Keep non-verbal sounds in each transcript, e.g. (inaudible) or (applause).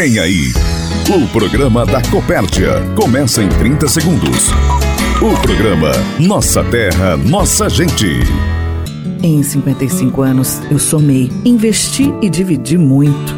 Vem aí. O programa da Copérdia começa em 30 segundos. O programa Nossa Terra, Nossa Gente. Em 55 anos, eu somei, investi e dividi muito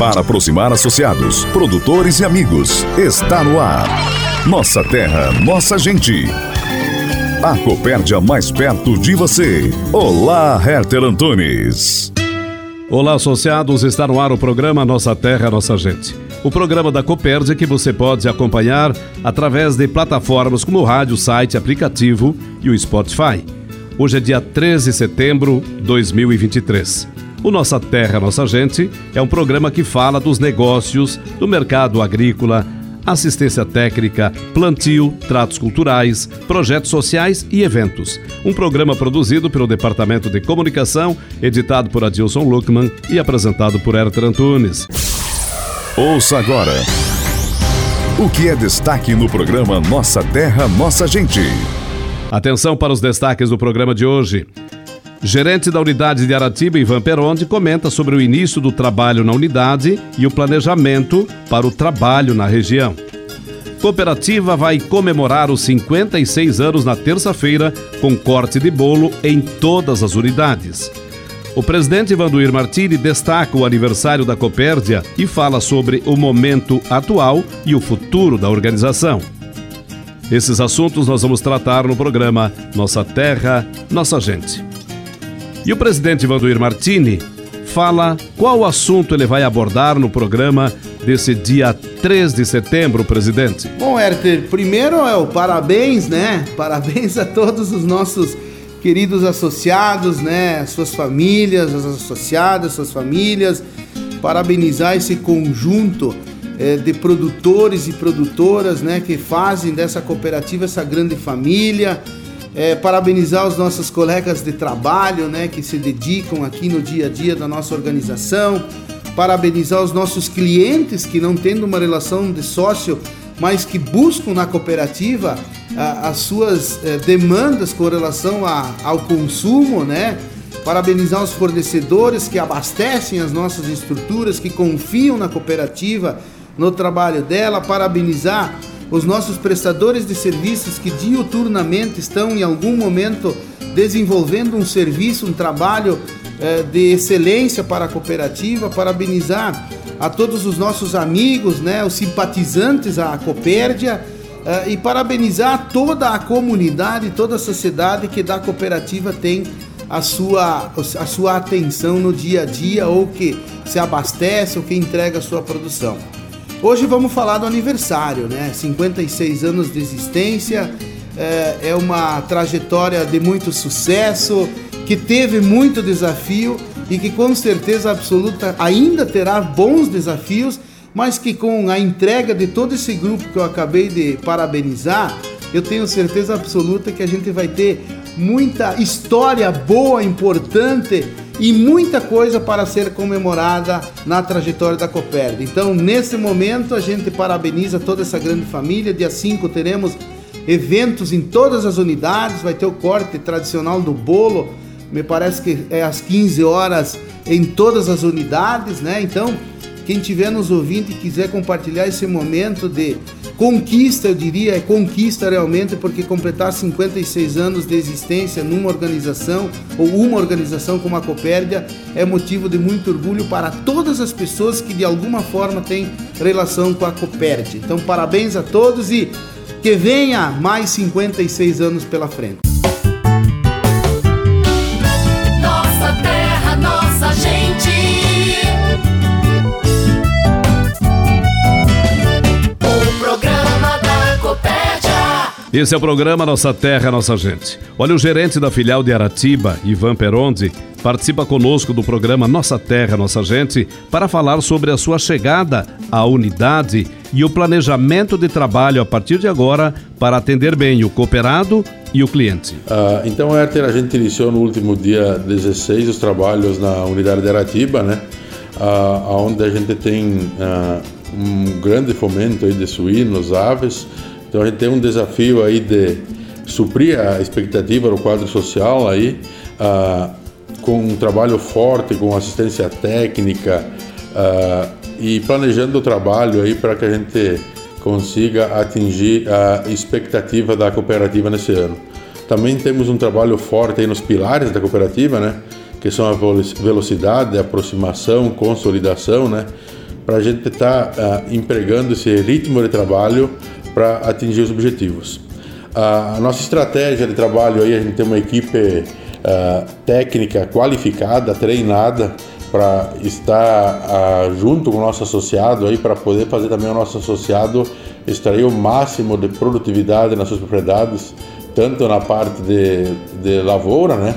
para aproximar associados, produtores e amigos. Está no ar. Nossa terra, nossa gente. A Copérdia mais perto de você. Olá, Herter Antunes. Olá, associados. Está no ar o programa Nossa Terra, Nossa Gente. O programa da Copérdia que você pode acompanhar através de plataformas como o rádio, site, aplicativo e o Spotify. Hoje é dia 13 de setembro de 2023. O Nossa Terra, Nossa Gente é um programa que fala dos negócios, do mercado agrícola, assistência técnica, plantio, tratos culturais, projetos sociais e eventos. Um programa produzido pelo Departamento de Comunicação, editado por Adilson Luckman e apresentado por Herter Antunes. Ouça agora. O que é destaque no programa Nossa Terra, Nossa Gente? Atenção para os destaques do programa de hoje. Gerente da unidade de Aratiba, Ivan Peronde, comenta sobre o início do trabalho na unidade e o planejamento para o trabalho na região. Cooperativa vai comemorar os 56 anos na terça-feira com corte de bolo em todas as unidades. O presidente Vanduir Martini destaca o aniversário da Copérdia e fala sobre o momento atual e o futuro da organização. Esses assuntos nós vamos tratar no programa Nossa Terra, Nossa Gente. E o presidente Vanduir Martini fala qual assunto ele vai abordar no programa desse dia 3 de setembro, presidente. Bom, Herter, primeiro é o parabéns, né? Parabéns a todos os nossos queridos associados, né? Suas famílias, as associadas, suas famílias. Parabenizar esse conjunto é, de produtores e produtoras, né? Que fazem dessa cooperativa essa grande família é, parabenizar os nossos colegas de trabalho, né, que se dedicam aqui no dia a dia da nossa organização, parabenizar os nossos clientes que não tendo uma relação de sócio, mas que buscam na cooperativa a, as suas é, demandas com relação a, ao consumo, né? Parabenizar os fornecedores que abastecem as nossas estruturas, que confiam na cooperativa, no trabalho dela, parabenizar os nossos prestadores de serviços que diuturnamente estão em algum momento desenvolvendo um serviço, um trabalho eh, de excelência para a cooperativa, parabenizar a todos os nossos amigos, né, os simpatizantes à Copérdia eh, e parabenizar toda a comunidade, toda a sociedade que da cooperativa tem a sua, a sua atenção no dia a dia ou que se abastece ou que entrega a sua produção. Hoje vamos falar do aniversário, né? 56 anos de existência, é, é uma trajetória de muito sucesso, que teve muito desafio e que com certeza absoluta ainda terá bons desafios, mas que com a entrega de todo esse grupo que eu acabei de parabenizar, eu tenho certeza absoluta que a gente vai ter muita história boa, importante e muita coisa para ser comemorada na trajetória da Copérdia. Então, nesse momento, a gente parabeniza toda essa grande família. Dia 5 teremos eventos em todas as unidades, vai ter o corte tradicional do bolo, me parece que é às 15 horas em todas as unidades, né? Então, quem estiver nos ouvindo e quiser compartilhar esse momento de conquista, eu diria, é conquista realmente, porque completar 56 anos de existência numa organização ou uma organização como a Copérdia é motivo de muito orgulho para todas as pessoas que de alguma forma têm relação com a Copérdia. Então, parabéns a todos e que venha mais 56 anos pela frente. Esse é o programa Nossa Terra, Nossa Gente. Olha, o gerente da filial de Aratiba, Ivan Peronde, participa conosco do programa Nossa Terra, Nossa Gente para falar sobre a sua chegada à unidade e o planejamento de trabalho a partir de agora para atender bem o cooperado e o cliente. Ah, então, Herter, a gente iniciou no último dia 16 os trabalhos na unidade de Aratiba, né? Ah, onde a gente tem ah, um grande fomento aí de suínos, aves. Então a gente tem um desafio aí de suprir a expectativa do quadro social aí, ah, com um trabalho forte, com assistência técnica ah, e planejando o trabalho aí para que a gente consiga atingir a expectativa da cooperativa nesse ano. Também temos um trabalho forte aí nos pilares da cooperativa, né? Que são a velocidade, a aproximação, consolidação, né? Para a gente estar tá, uh, empregando esse ritmo de trabalho para atingir os objetivos. A nossa estratégia de trabalho aí, a gente tem uma equipe uh, técnica qualificada, treinada para estar uh, junto com o nosso associado aí para poder fazer também o nosso associado extrair o máximo de produtividade nas suas propriedades, tanto na parte de, de lavoura, né,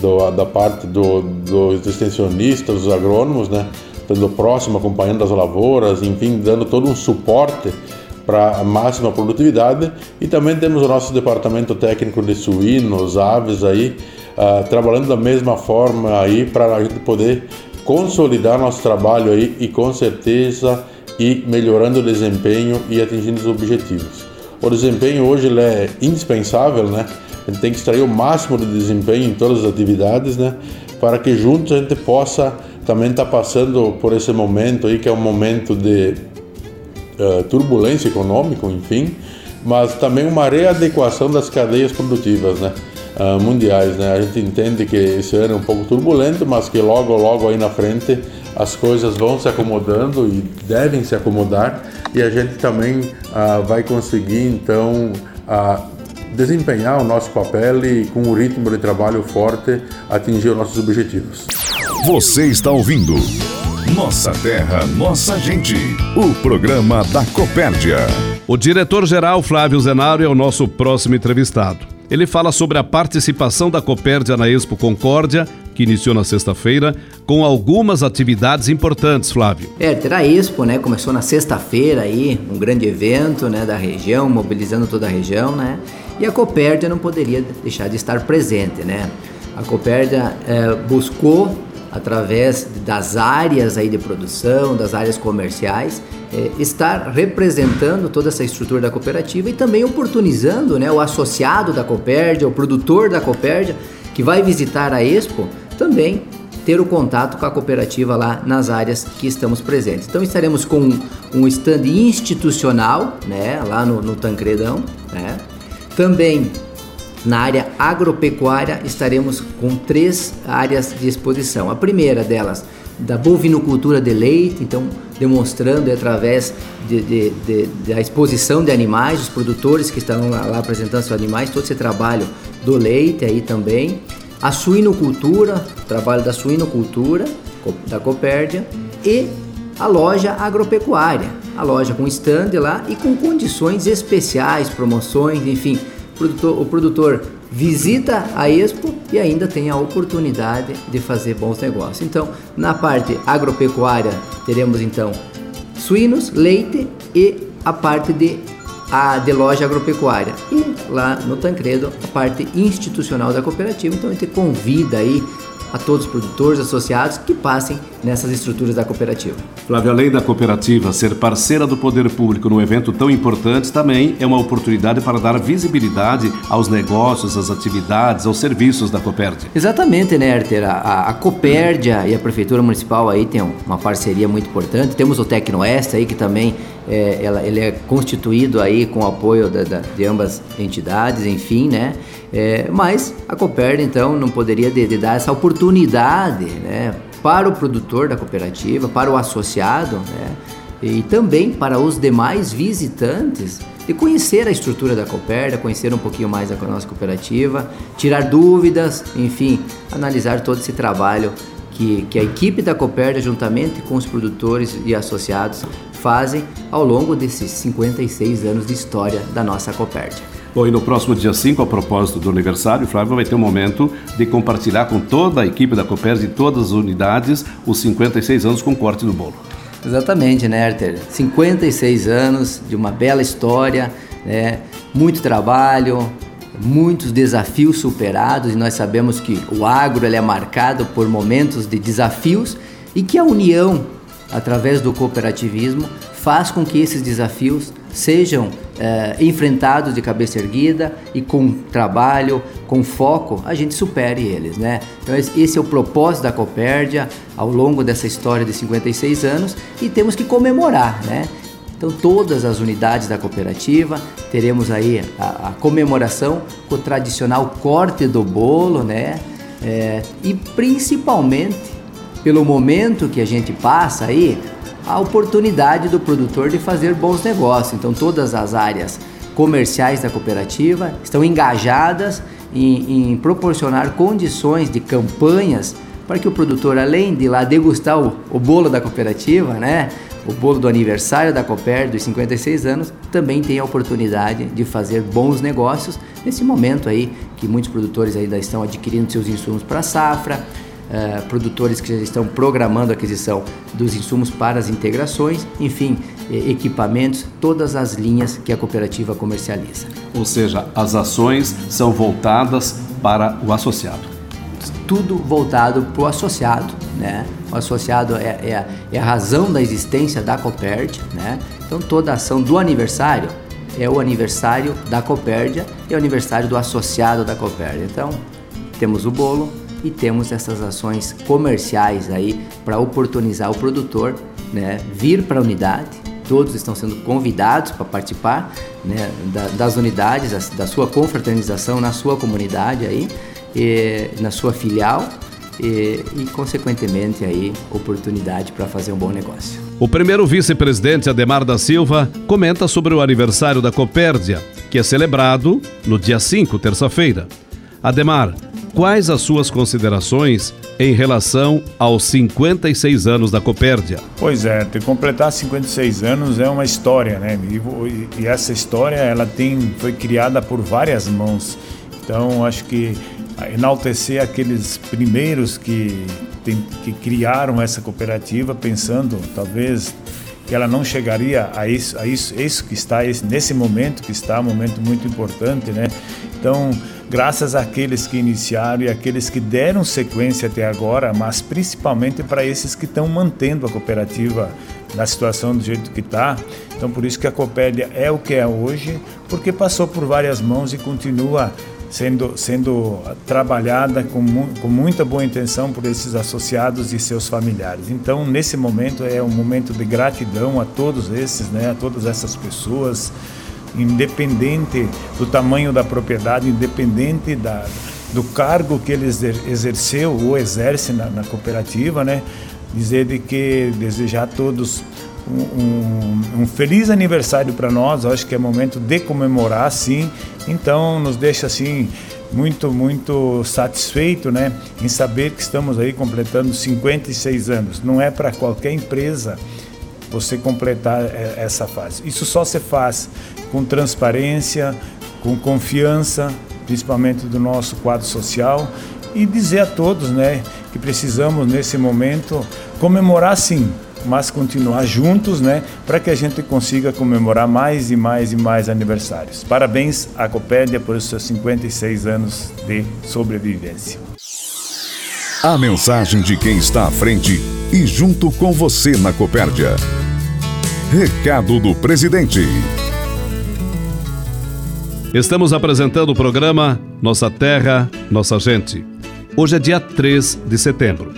do, da parte do, dos extensionistas, dos agrônomos, né, estando próximo, acompanhando as lavouras, enfim, dando todo um suporte para a máxima produtividade e também temos o nosso departamento técnico de suínos, aves aí, uh, trabalhando da mesma forma aí para a gente poder consolidar nosso trabalho aí e com certeza ir melhorando o desempenho e atingindo os objetivos. O desempenho hoje ele é indispensável, né? A gente tem que extrair o máximo de desempenho em todas as atividades, né? Para que juntos a gente possa também estar tá passando por esse momento aí que é um momento de uh, turbulência econômica, enfim, mas também uma readequação das cadeias produtivas, né? Uh, mundiais, né? A gente entende que esse ano é um pouco turbulento, mas que logo, logo aí na frente as coisas vão se acomodando e devem se acomodar e a gente também uh, vai conseguir então uh, desempenhar o nosso papel e com um ritmo de trabalho forte atingir os nossos objetivos. Você está ouvindo nossa Terra, Nossa Gente. O programa da Copérdia. O diretor-geral Flávio Zenário é o nosso próximo entrevistado. Ele fala sobre a participação da Copérdia na Expo Concórdia, que iniciou na sexta-feira, com algumas atividades importantes, Flávio. É, terá a Expo, né? Começou na sexta-feira aí, um grande evento, né, da região, mobilizando toda a região, né? E a Copérdia não poderia deixar de estar presente, né? A Copérdia é, buscou através das áreas aí de produção, das áreas comerciais, é, estar representando toda essa estrutura da cooperativa e também oportunizando né, o associado da Copérdia, o produtor da Copérdia, que vai visitar a Expo, também ter o contato com a cooperativa lá nas áreas que estamos presentes. Então estaremos com um stand institucional, né, lá no, no Tancredão, né? Também na área agropecuária estaremos com três áreas de exposição. A primeira delas, da bovinocultura de leite, então demonstrando através de, de, de, da exposição de animais, os produtores que estão lá, lá apresentando seus animais, todo esse trabalho do leite aí também. A suinocultura, trabalho da suinocultura, da Copérdia, e a loja agropecuária, a loja com stand lá e com condições especiais, promoções, enfim, produtor, o produtor visita a Expo e ainda tem a oportunidade de fazer bons negócios. Então, na parte agropecuária, teremos então suínos, leite e a parte de a de loja agropecuária e lá no Tancredo a parte institucional da cooperativa. Então a gente convida aí a todos os produtores associados que passem nessas estruturas da cooperativa. Flávio, além da cooperativa ser parceira do poder público num evento tão importante, também é uma oportunidade para dar visibilidade aos negócios, às atividades, aos serviços da Copérdia. Exatamente, né, Herter? A, a Copérdia e a Prefeitura Municipal aí tem uma parceria muito importante. Temos o Tecnoeste aí que também é, ela, ele é constituído aí com o apoio da, da, de ambas entidades, enfim, né? É, mas a Copérdia, então, não poderia de, de dar essa oportunidade, né? Para o produtor da cooperativa, para o associado, né? E também para os demais visitantes de conhecer a estrutura da Copérdia, conhecer um pouquinho mais da nossa cooperativa, tirar dúvidas, enfim, analisar todo esse trabalho que, que a equipe da Copérdia, juntamente com os produtores e associados, fazem ao longo desses 56 anos de história da nossa Copérdia. Bom, e no próximo dia 5, a propósito do aniversário, Flávio vai ter um momento de compartilhar com toda a equipe da Copérdia e todas as unidades os 56 anos com corte do bolo. Exatamente, né, Arthur? 56 anos de uma bela história, né? muito trabalho, muitos desafios superados e nós sabemos que o agro é marcado por momentos de desafios e que a união, através do cooperativismo, faz com que esses desafios sejam é, enfrentados de cabeça erguida e com trabalho, com foco, a gente supere eles, né? Então esse é o propósito da Copérdia ao longo dessa história de 56 anos e temos que comemorar, né? Então todas as unidades da cooperativa teremos aí a, a comemoração com o tradicional corte do bolo, né? É, e principalmente pelo momento que a gente passa aí, a oportunidade do produtor de fazer bons negócios. Então, todas as áreas comerciais da cooperativa estão engajadas em, em proporcionar condições de campanhas para que o produtor, além de lá degustar o, o, bolo da cooperativa, né, o bolo do aniversário da Cooper dos 56 anos, também tenha a oportunidade de fazer bons negócios nesse momento aí que muitos produtores ainda estão adquirindo seus insumos para safra, uh, produtores que já estão programando a aquisição dos insumos para as integrações, enfim, equipamentos, todas as linhas que a cooperativa comercializa. Ou seja, as ações são voltadas para o associado. Tudo voltado para o associado, né? O associado é, é, é, a razão da existência da Coperd, né? Então toda a ação do aniversário é o aniversário da Copérdia e o aniversário do associado da Copérdia. Então temos o bolo, e temos essas ações comerciais aí para oportunizar o produtor né, vir para a unidade. Todos estão sendo convidados para participar né, da, das unidades, da sua confraternização na sua comunidade aí, e, na sua filial e, e, consequentemente aí oportunidade para fazer um bom negócio. O primeiro vice-presidente Ademar da Silva comenta sobre o aniversário da Copérdia, que é celebrado no dia 5, terça-feira. Ademar, quais as suas considerações em relação aos 56 anos da Copérdia? Pois é, ter completar 56 anos é uma história, né? E, e, essa história ela tem foi criada por várias mãos. Então acho que enaltecer aqueles primeiros que tem, que criaram essa cooperativa, pensando talvez que ela não chegaria a isso, a isso, isso que está nesse momento que está, um momento muito importante, né? Então graças àqueles que iniciaram e àqueles que deram sequência até agora, mas principalmente para esses que estão mantendo a cooperativa na situação do jeito que está. Então, por isso que a Copélia é o que é hoje, porque passou por várias mãos e continua sendo, sendo trabalhada com, com muita boa intenção por esses associados e seus familiares. Então, nesse momento, é um momento de gratidão a todos esses, né, a todas essas pessoas independente do tamanho da propriedade, independente da, do cargo que ele exerceu ou exerce na, na cooperativa, né? Dizer de que desejar a todos um, um, um feliz aniversário para nós, acho que é momento de comemorar, sim. Então, nos deixa assim muito, muito satisfeito, né, em saber que estamos aí completando 56 anos. Não é para qualquer empresa você completar é, essa fase. Isso só se faz com transparência, com confiança, principalmente do nosso quadro social e dizer a todos, né, que precisamos nesse momento comemorar sim, mas continuar juntos, né, para que a gente consiga comemorar mais e mais e mais aniversários. Parabéns à Copédia por seus 56 anos de sobrevivência. A mensagem de quem está à frente e junto com você na Copérdia. Recado do presidente. Estamos apresentando o programa Nossa Terra, Nossa Gente. Hoje é dia 3 de setembro.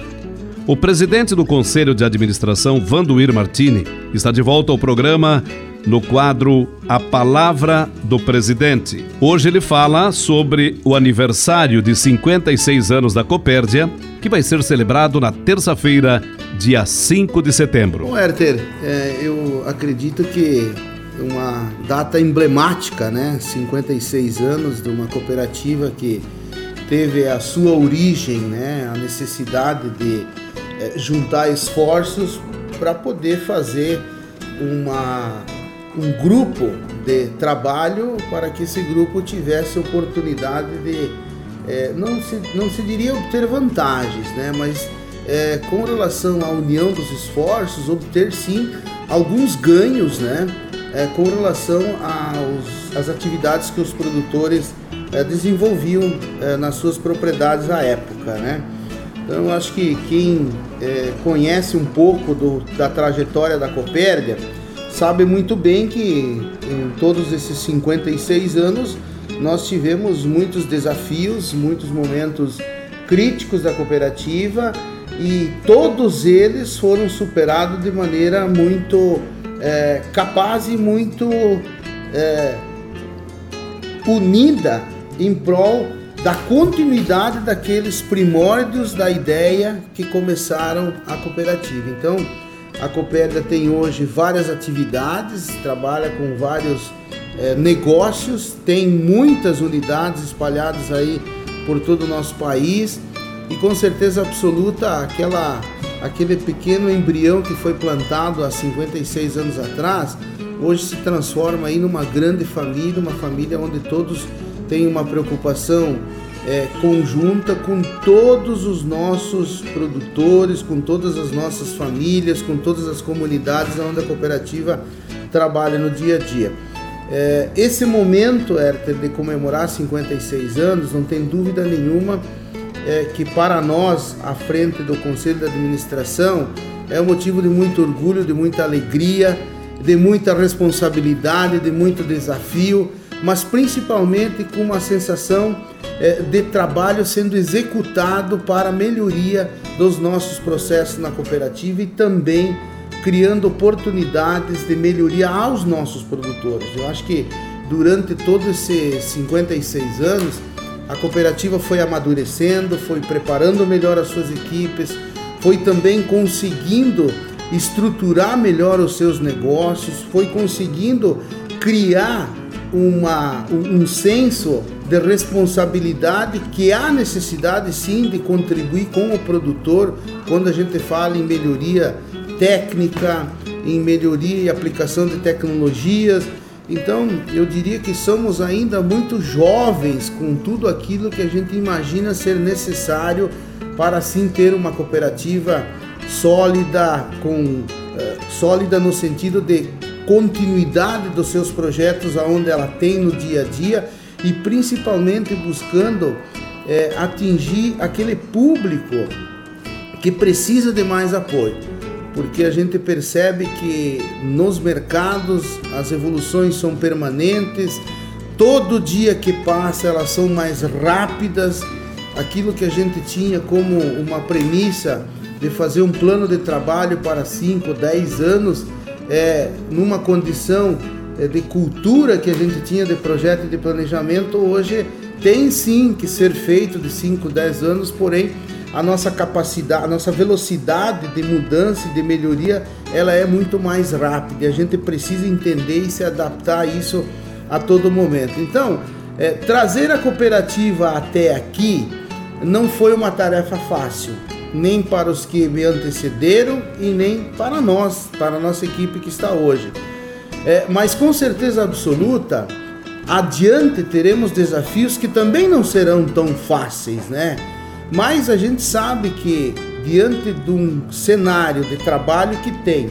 O presidente do Conselho de Administração, Vanduir Martini, está de volta ao programa no quadro A Palavra do Presidente. Hoje ele fala sobre o aniversário de 56 anos da Copérdia, que vai ser celebrado na terça-feira, dia 5 de setembro. Bom, Herter, é, eu acredito que uma data emblemática, né? 56 anos de uma cooperativa que teve a sua origem, né? A necessidade de é, juntar esforços para poder fazer uma um grupo de trabalho para que esse grupo tivesse oportunidade de é, não, se, não se diria obter vantagens, né, mas é, com relação à união dos esforços, obter sim alguns ganhos, né? É, com relação aos, às atividades que os produtores é, desenvolviam é, nas suas propriedades à época, né? Então, eu acho que quem é, conhece um pouco do, da trajetória da Copérdia sabe muito bem que em todos esses 56 anos nós tivemos muitos desafios, muitos momentos críticos da cooperativa e todos eles foram superados de maneira muito é, capaz e muito é, unida em prol da continuidade daqueles primórdios da ideia que começaram a cooperativa. Então, a Coopérdia tem hoje várias atividades, trabalha com vários é, negócios, tem muitas unidades espalhadas aí por todo o nosso país e com certeza absoluta aquela aquele pequeno embrião que foi plantado há 56 anos atrás, hoje se transforma aí numa grande família, uma família onde todos têm uma preocupação é, conjunta com todos os nossos produtores, com todas as nossas famílias, com todas as comunidades onde a cooperativa trabalha no dia a dia. É, esse momento, Herter, de comemorar 56 anos, não tem dúvida nenhuma é, que para nós, à frente do Conselho de Administração, é um motivo de muito orgulho, de muita alegria, de muita responsabilidade, de muito desafio, mas principalmente com uma sensação de trabalho sendo executado para melhoria dos nossos processos na cooperativa e também criando oportunidades de melhoria aos nossos produtores. Eu acho que durante todos esses 56 anos, a cooperativa foi amadurecendo, foi preparando melhor as suas equipes, foi também conseguindo estruturar melhor os seus negócios, foi conseguindo criar uma, um senso de responsabilidade que há necessidade sim de contribuir com o produtor quando a gente fala em melhoria técnica, em melhoria e aplicação de tecnologias. Então, eu diria que somos ainda muito jovens com tudo aquilo que a gente imagina ser necessário para assim ter uma cooperativa sólida, com uh, sólida no sentido de continuidade dos seus projetos aonde ela tem no dia a dia e principalmente buscando eh, atingir aquele público que precisa de mais apoio porque a gente percebe que nos mercados as evoluções são permanentes, todo dia que passa elas são mais rápidas. Aquilo que a gente tinha como uma premissa de fazer um plano de trabalho para 5, 10 anos, é, numa condição é, de cultura que a gente tinha de projeto e de planejamento, hoje tem sim que ser feito de 5, 10 anos, porém a nossa capacidade, a nossa velocidade de mudança e de melhoria, ela é muito mais rápida. E a gente precisa entender e se adaptar a isso a todo momento. Então, é, trazer a cooperativa até aqui não foi uma tarefa fácil, nem para os que me antecederam e nem para nós, para a nossa equipe que está hoje. É, mas com certeza absoluta, adiante teremos desafios que também não serão tão fáceis, né? Mas a gente sabe que, diante de um cenário de trabalho que tem,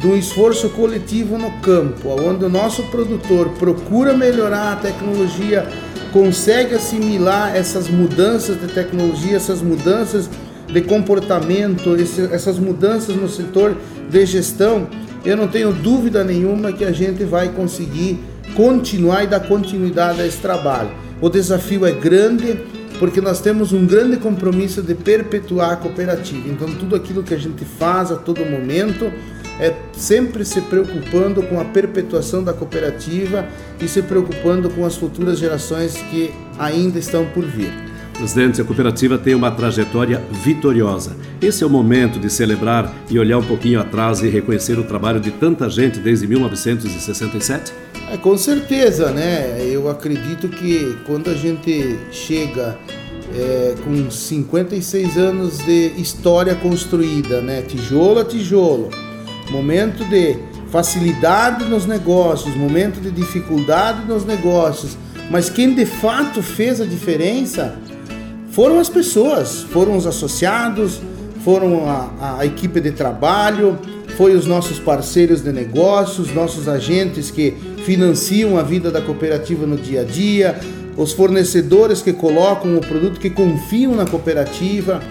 de um esforço coletivo no campo, onde o nosso produtor procura melhorar a tecnologia, consegue assimilar essas mudanças de tecnologia, essas mudanças de comportamento, essas mudanças no setor de gestão, eu não tenho dúvida nenhuma que a gente vai conseguir continuar e dar continuidade a esse trabalho. O desafio é grande, porque nós temos um grande compromisso de perpetuar a cooperativa. Então, tudo aquilo que a gente faz a todo momento é sempre se preocupando com a perpetuação da cooperativa e se preocupando com as futuras gerações que ainda estão por vir. Presidente, a cooperativa tem uma trajetória vitoriosa. Esse é o momento de celebrar e olhar um pouquinho atrás e reconhecer o trabalho de tanta gente desde 1967? É, com certeza, né? Eu acredito que quando a gente chega é, com 56 anos de história construída, né? Tijolo a tijolo, momento de facilidade nos negócios, momento de dificuldade nos negócios, mas quem de fato fez a diferença foram as pessoas, foram os associados, foram a, a equipe de trabalho, foi os nossos parceiros de negócios, nossos agentes que financiam a vida da cooperativa no dia a dia, os fornecedores que colocam o produto, que confiam na cooperativa.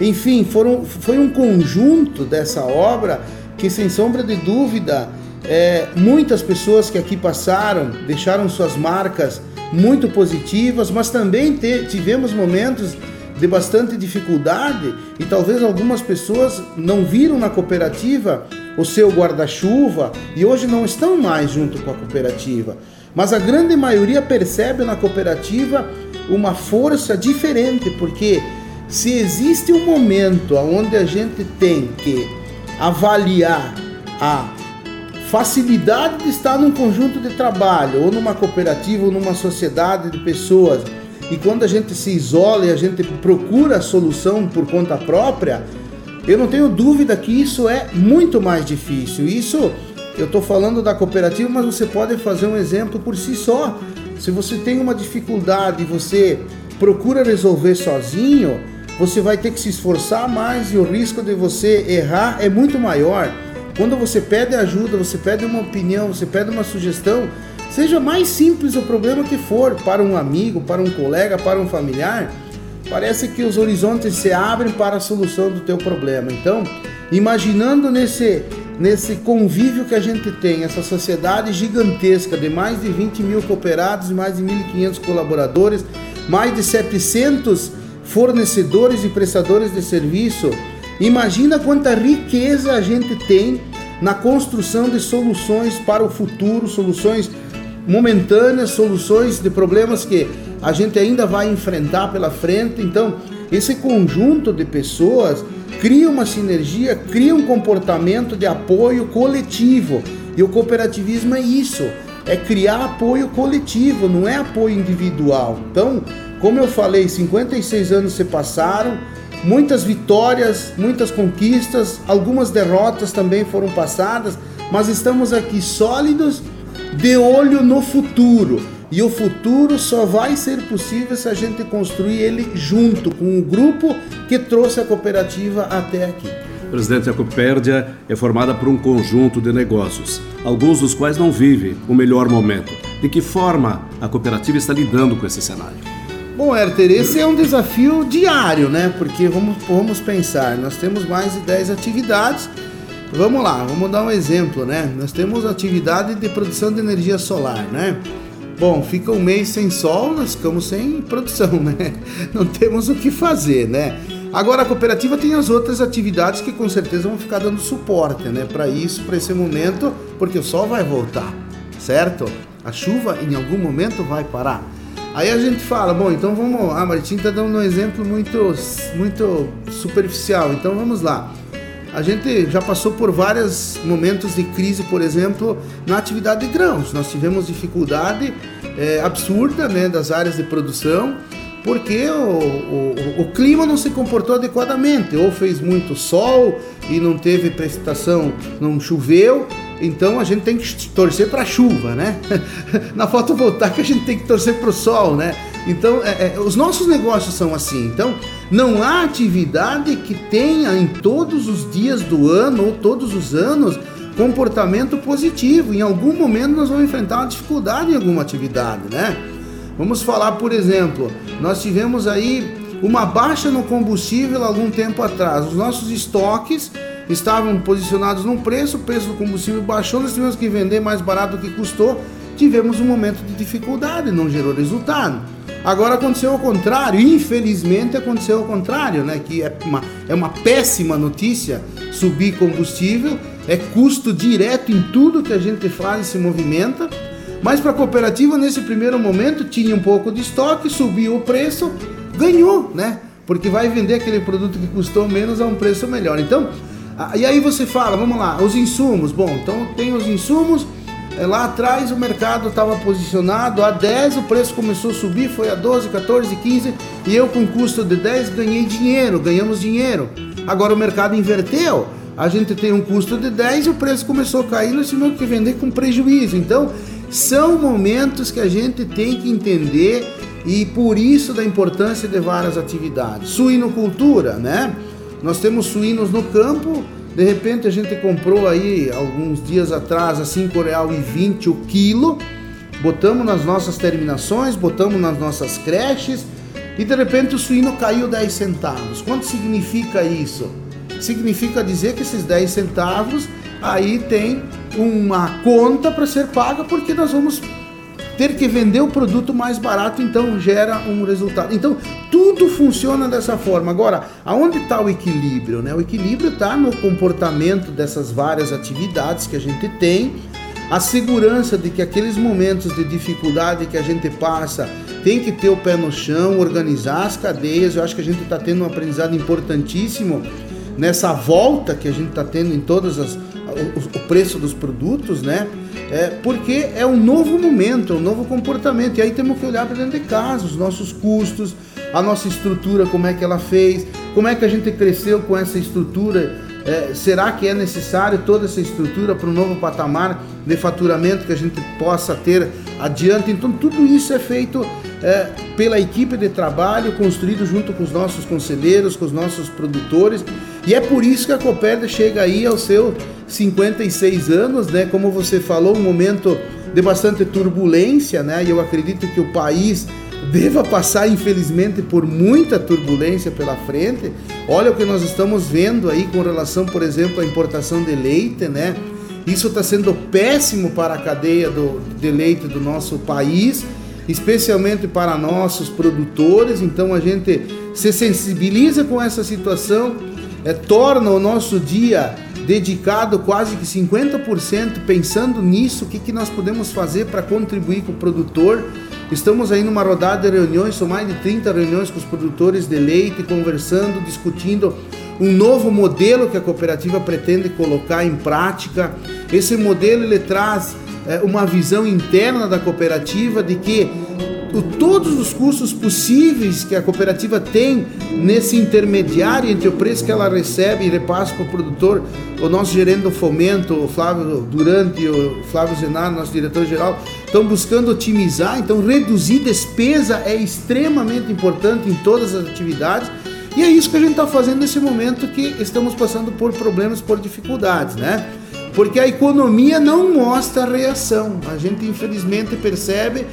Enfim, foram, foi um conjunto dessa obra que, sem sombra de dúvida, é, muitas pessoas que aqui passaram deixaram suas marcas muito positivas, mas também te, tivemos momentos de bastante dificuldade e talvez algumas pessoas não viram na cooperativa o seu guarda-chuva e hoje não estão mais junto com a cooperativa. Mas a grande maioria percebe na cooperativa uma força diferente, porque se existe um momento onde a gente tem que avaliar a facilidade de estar num conjunto de trabalho, ou numa cooperativa, ou numa sociedade de pessoas, e quando a gente se isola e a gente procura a solução por conta própria, eu não tenho dúvida que isso é muito mais difícil. Isso eu estou falando da cooperativa, mas você pode fazer um exemplo por si só. Se você tem uma dificuldade e você procura resolver sozinho, você vai ter que se esforçar mais e o risco de você errar é muito maior. Quando você pede ajuda, você pede uma opinião, você pede uma sugestão, Seja mais simples o problema que for, para um amigo, para um colega, para um familiar, parece que os horizontes se abrem para a solução do teu problema. Então, imaginando nesse, nesse convívio que a gente tem, essa sociedade gigantesca de mais de 20 mil cooperados mais de 1.500 colaboradores, mais de 700 fornecedores e prestadores de serviço, imagina quanta riqueza a gente tem na construção de soluções para o futuro, soluções momentâneas, soluções de problemas que a gente ainda vai enfrentar pela frente. Então, esse conjunto de pessoas cria uma sinergia, cria um comportamento de apoio coletivo. E o cooperativismo é isso, é criar apoio coletivo, não é apoio individual. Então, como eu falei, 56 anos se passaram, muitas vitórias, muitas conquistas, algumas derrotas também foram passadas, mas estamos aqui sólidos de olho no futuro. E o futuro só vai ser possível se a gente construir ele junto com o grupo que trouxe a cooperativa até aqui. Presidente, a Copérdia é formada por um conjunto de negócios, alguns dos quais não vivem o melhor momento. De que forma a cooperativa está lidando com esse cenário? Bom, Herter, esse é um desafio diário, né? Porque vamos, vamos pensar, nós temos mais de 10 atividades Vamos lá, vamos dar um exemplo, né? Nós temos atividade de produção de energia solar, né? Bom, fica um mês sem sol, nós ficamos sem produção, (laughs) né? Não temos o que fazer, né? Agora a cooperativa tem as outras atividades que com certeza vão ficar dando suporte, né? Para isso, para esse momento, porque o sol vai voltar, certo? A chuva em algum momento vai parar. Aí a gente fala, bom, então vamos. A Martim está dando um exemplo muito, muito superficial, então vamos lá. A gente já passou por vários momentos de crise, por exemplo, na atividade de grãos. Nós tivemos dificuldade é, absurda né, das áreas de produção porque o, o, o, clima não se comportou adequadamente, ou fez muito sol e não teve precipitação, não choveu, então a gente tem que torcer para a chuva, né? (laughs) Na fotovoltaica a gente tem que torcer para o sol, né? Então é, é, os nossos negócios são assim. Então não há atividade que tenha em todos os dias do ano ou todos os anos comportamento positivo. Em algum momento nós vamos enfrentar uma dificuldade em alguma atividade, né? Vamos falar, por exemplo, nós tivemos aí uma baixa no combustível algum tempo atrás. Os nossos estoques estavam posicionados num preço, o preço do combustível baixou, nós tivemos que vender mais barato do que custou. Tivemos um momento de dificuldade, não gerou resultado. Agora aconteceu ao contrário, infelizmente aconteceu ao contrário, né? Que é uma, é uma péssima notícia subir combustível, é custo direto em tudo que a gente faz e se movimenta. Mas para a cooperativa, nesse primeiro momento, tinha um pouco de estoque, subiu o preço, ganhou, né? Porque vai vender aquele produto que custou menos a um preço melhor. Então, e aí você fala, vamos lá, os insumos. Bom, então tem os insumos, é, lá atrás o mercado estava posicionado a 10, o preço começou a subir, foi a 12, 14, 15 e eu com custo de 10 ganhei dinheiro, ganhamos dinheiro. Agora o mercado inverteu, a gente tem um custo de 10 e o preço começou a cair, nós tivemos que vender com prejuízo. Então são momentos que a gente tem que entender e por isso da importância de várias atividades. Suinocultura, né? Nós temos suínos no campo, de repente a gente comprou aí alguns dias atrás a R$ real e 20 o quilo, botamos nas nossas terminações, botamos nas nossas creches e de repente o suíno caiu 10 centavos. Quanto significa isso? Significa dizer que esses 10 centavos aí tem uma conta para ser paga porque nós vamos ter que vender o produto mais barato, então gera um resultado. Então tudo funciona dessa forma. Agora, aonde está o equilíbrio? Né? O equilíbrio está no comportamento dessas várias atividades que a gente tem, a segurança de que aqueles momentos de dificuldade que a gente passa tem que ter o pé no chão, organizar as cadeias. Eu acho que a gente está tendo um aprendizado importantíssimo nessa volta que a gente está tendo em todas as o, o preço dos produtos, né? É, porque é um novo momento, é um novo comportamento. E aí temos que olhar para dentro de casa, os nossos custos, a nossa estrutura, como é que ela fez, como é que a gente cresceu com essa estrutura. É, será que é necessário toda essa estrutura para um novo patamar de faturamento que a gente possa ter adiante? Então, tudo isso é feito é, pela equipe de trabalho, construído junto com os nossos conselheiros, com os nossos produtores. E é por isso que a Copérdia chega aí ao seu 56 anos, né? Como você falou, um momento de bastante turbulência, né? E eu acredito que o país deva passar, infelizmente, por muita turbulência pela frente. Olha o que nós estamos vendo aí com relação, por exemplo, à importação de leite, né? Isso está sendo péssimo para a cadeia do, de leite do nosso país, especialmente para nossos produtores. Então a gente se sensibiliza com essa situação é, torna o nosso dia dedicado quase que 50% pensando nisso, o que, que nós podemos fazer para contribuir com o produtor. Estamos aí numa rodada de reuniões, são mais de 30 reuniões com os produtores de leite, conversando, discutindo um novo modelo que a cooperativa pretende colocar em prática. Esse modelo ele traz é, uma visão interna da cooperativa de que todos os custos possíveis que a cooperativa tem nesse intermediário entre o preço que ela recebe e repassa para o produtor, o nosso gerente do fomento, o Flávio Durante o Flávio Zenaro, nosso diretor-geral, estão buscando otimizar, então reduzir despesa é extremamente importante em todas as atividades. E é isso que a gente está fazendo nesse momento que estamos passando por problemas, por dificuldades, né? Porque a economia não mostra reação. A gente infelizmente percebe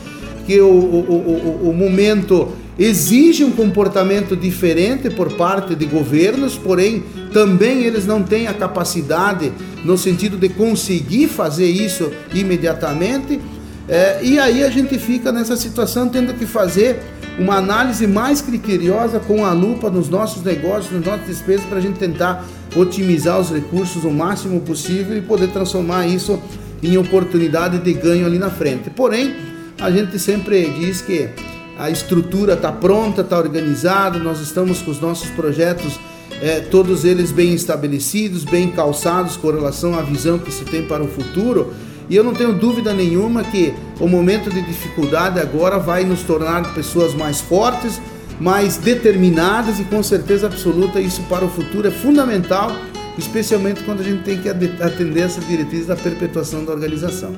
que o, o, o, o momento exige um comportamento diferente por parte de governos, porém também eles não têm a capacidade no sentido de conseguir fazer isso imediatamente. É, e aí a gente fica nessa situação tendo que fazer uma análise mais criteriosa com a lupa nos nossos negócios, nas nossas despesas, para a gente tentar otimizar os recursos o máximo possível e poder transformar isso em oportunidade de ganho ali na frente. Porém, a gente sempre diz que a estrutura está pronta, está organizada, nós estamos com os nossos projetos, é, todos eles bem estabelecidos, bem calçados com relação à visão que se tem para o futuro. E eu não tenho dúvida nenhuma que o momento de dificuldade agora vai nos tornar pessoas mais fortes, mais determinadas e com certeza absoluta isso para o futuro é fundamental, especialmente quando a gente tem que atender essa diretriz da perpetuação da organização.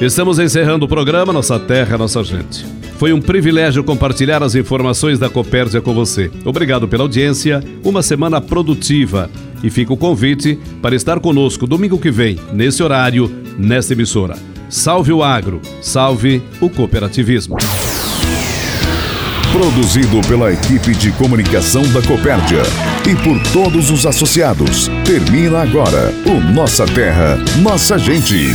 Estamos encerrando o programa Nossa Terra, Nossa Gente. Foi um privilégio compartilhar as informações da Copérdia com você. Obrigado pela audiência, uma semana produtiva. E fica o convite para estar conosco domingo que vem, nesse horário, nesta emissora. Salve o agro, salve o cooperativismo. Produzido pela equipe de comunicação da Copérdia e por todos os associados. Termina agora o Nossa Terra, Nossa Gente